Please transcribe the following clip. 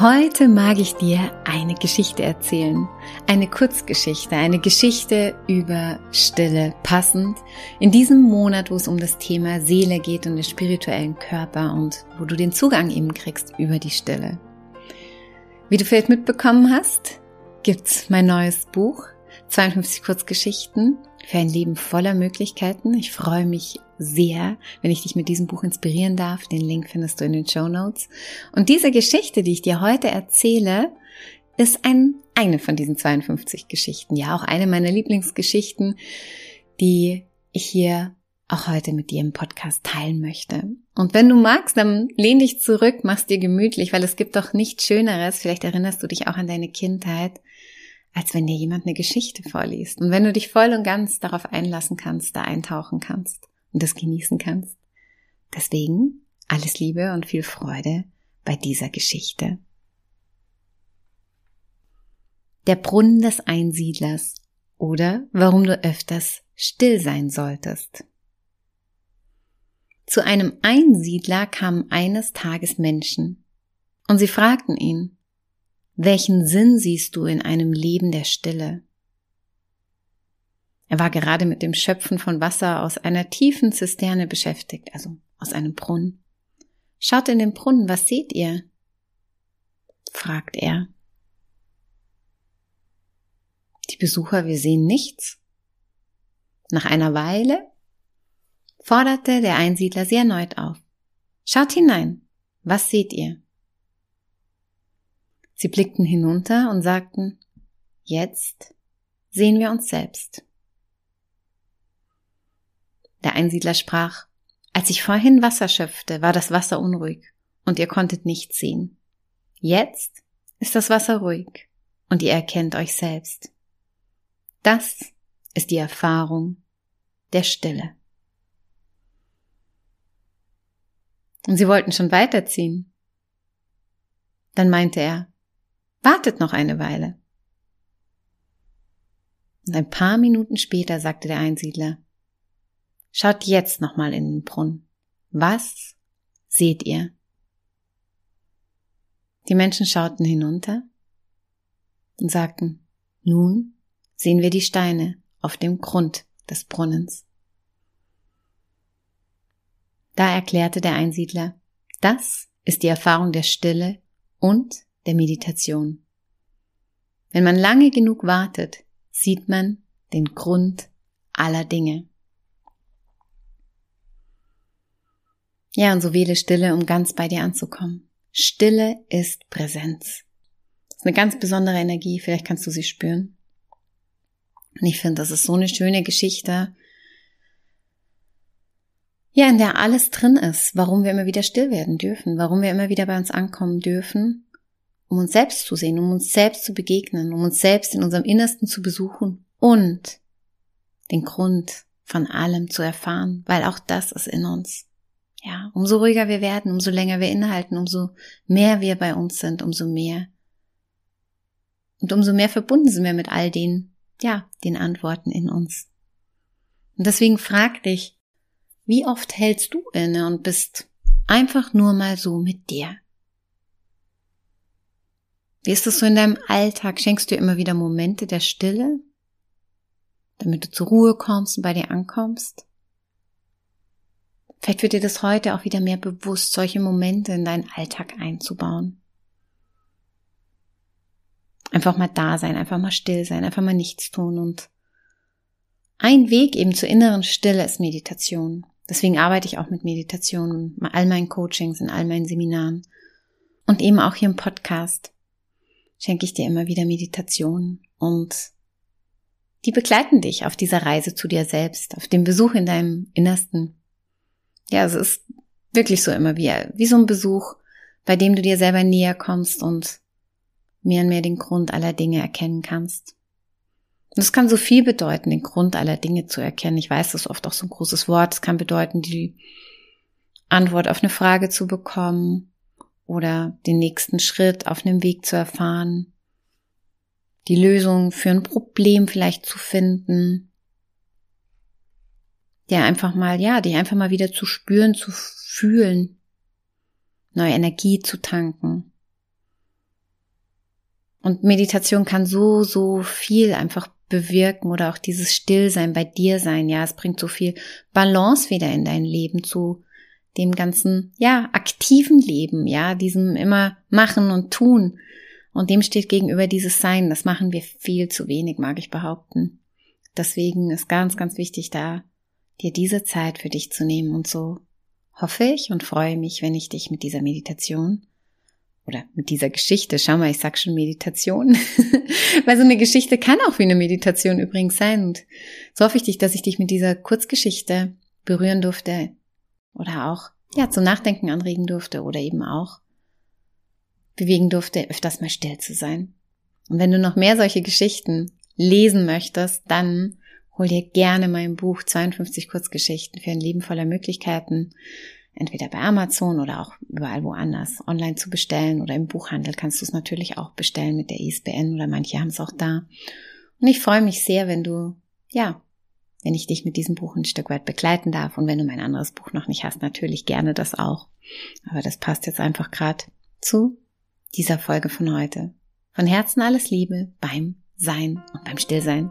Heute mag ich dir eine Geschichte erzählen. Eine Kurzgeschichte, eine Geschichte über Stille, passend in diesem Monat, wo es um das Thema Seele geht und den spirituellen Körper und wo du den Zugang eben kriegst über die Stille. Wie du vielleicht mitbekommen hast, gibt's mein neues Buch, 52 Kurzgeschichten für ein Leben voller Möglichkeiten. Ich freue mich sehr, wenn ich dich mit diesem Buch inspirieren darf. Den Link findest du in den Show Notes. Und diese Geschichte, die ich dir heute erzähle, ist ein, eine von diesen 52 Geschichten. Ja, auch eine meiner Lieblingsgeschichten, die ich hier auch heute mit dir im Podcast teilen möchte. Und wenn du magst, dann lehn dich zurück, mach's dir gemütlich, weil es gibt doch nichts Schöneres. Vielleicht erinnerst du dich auch an deine Kindheit als wenn dir jemand eine Geschichte vorliest. Und wenn du dich voll und ganz darauf einlassen kannst, da eintauchen kannst und das genießen kannst. Deswegen alles Liebe und viel Freude bei dieser Geschichte. Der Brunnen des Einsiedlers oder warum du öfters still sein solltest. Zu einem Einsiedler kamen eines Tages Menschen und sie fragten ihn, welchen Sinn siehst du in einem Leben der Stille? Er war gerade mit dem Schöpfen von Wasser aus einer tiefen Zisterne beschäftigt, also aus einem Brunnen. Schaut in den Brunnen, was seht ihr? fragt er. Die Besucher, wir sehen nichts. Nach einer Weile forderte der Einsiedler sie erneut auf. Schaut hinein, was seht ihr? Sie blickten hinunter und sagten, jetzt sehen wir uns selbst. Der Einsiedler sprach, als ich vorhin Wasser schöpfte, war das Wasser unruhig und ihr konntet nichts sehen. Jetzt ist das Wasser ruhig und ihr erkennt euch selbst. Das ist die Erfahrung der Stille. Und sie wollten schon weiterziehen. Dann meinte er, Wartet noch eine Weile. Und ein paar Minuten später sagte der Einsiedler, Schaut jetzt nochmal in den Brunnen. Was seht ihr? Die Menschen schauten hinunter und sagten, nun sehen wir die Steine auf dem Grund des Brunnens. Da erklärte der Einsiedler, das ist die Erfahrung der Stille und der Meditation. Wenn man lange genug wartet, sieht man den Grund aller Dinge. Ja, und so wähle Stille, um ganz bei dir anzukommen. Stille ist Präsenz. Das ist eine ganz besondere Energie, vielleicht kannst du sie spüren. Und ich finde, das ist so eine schöne Geschichte. Ja, in der alles drin ist, warum wir immer wieder still werden dürfen, warum wir immer wieder bei uns ankommen dürfen um uns selbst zu sehen, um uns selbst zu begegnen, um uns selbst in unserem Innersten zu besuchen und den Grund von allem zu erfahren, weil auch das ist in uns. Ja, umso ruhiger wir werden, umso länger wir innehalten, umso mehr wir bei uns sind, umso mehr. Und umso mehr verbunden sind wir mit all den, ja, den Antworten in uns. Und deswegen frag dich, wie oft hältst du inne und bist einfach nur mal so mit dir? Wie ist es so in deinem Alltag? Schenkst du immer wieder Momente der Stille, damit du zur Ruhe kommst und bei dir ankommst? Vielleicht wird dir das heute auch wieder mehr bewusst, solche Momente in deinen Alltag einzubauen. Einfach mal da sein, einfach mal still sein, einfach mal nichts tun und ein Weg eben zur inneren Stille ist Meditation. Deswegen arbeite ich auch mit Meditationen, in all meinen Coachings, in all meinen Seminaren. Und eben auch hier im Podcast schenke ich dir immer wieder Meditationen und die begleiten dich auf dieser Reise zu dir selbst, auf dem Besuch in deinem Innersten. Ja, es ist wirklich so immer wie, wie so ein Besuch, bei dem du dir selber näher kommst und mehr und mehr den Grund aller Dinge erkennen kannst. Und es kann so viel bedeuten, den Grund aller Dinge zu erkennen. Ich weiß, das ist oft auch so ein großes Wort. Es kann bedeuten, die Antwort auf eine Frage zu bekommen oder den nächsten Schritt auf einem Weg zu erfahren, die Lösung für ein Problem vielleicht zu finden, der einfach mal, ja, die einfach mal wieder zu spüren, zu fühlen, neue Energie zu tanken. Und Meditation kann so, so viel einfach bewirken oder auch dieses Stillsein bei dir sein. Ja, es bringt so viel Balance wieder in dein Leben zu dem ganzen, ja, aktiven Leben, ja, diesem immer machen und tun. Und dem steht gegenüber dieses Sein. Das machen wir viel zu wenig, mag ich behaupten. Deswegen ist ganz, ganz wichtig da, dir diese Zeit für dich zu nehmen. Und so hoffe ich und freue mich, wenn ich dich mit dieser Meditation oder mit dieser Geschichte, schau mal, ich sag schon Meditation, weil so eine Geschichte kann auch wie eine Meditation übrigens sein. Und so hoffe ich dich, dass ich dich mit dieser Kurzgeschichte berühren durfte oder auch, ja, zum Nachdenken anregen durfte oder eben auch bewegen durfte, öfters mal still zu sein. Und wenn du noch mehr solche Geschichten lesen möchtest, dann hol dir gerne mein Buch 52 Kurzgeschichten für ein Leben voller Möglichkeiten entweder bei Amazon oder auch überall woanders online zu bestellen oder im Buchhandel kannst du es natürlich auch bestellen mit der ISBN oder manche haben es auch da. Und ich freue mich sehr, wenn du, ja, wenn ich dich mit diesem Buch ein Stück weit begleiten darf und wenn du mein anderes Buch noch nicht hast, natürlich gerne das auch. Aber das passt jetzt einfach gerade zu dieser Folge von heute. Von Herzen alles Liebe beim Sein und beim Stillsein.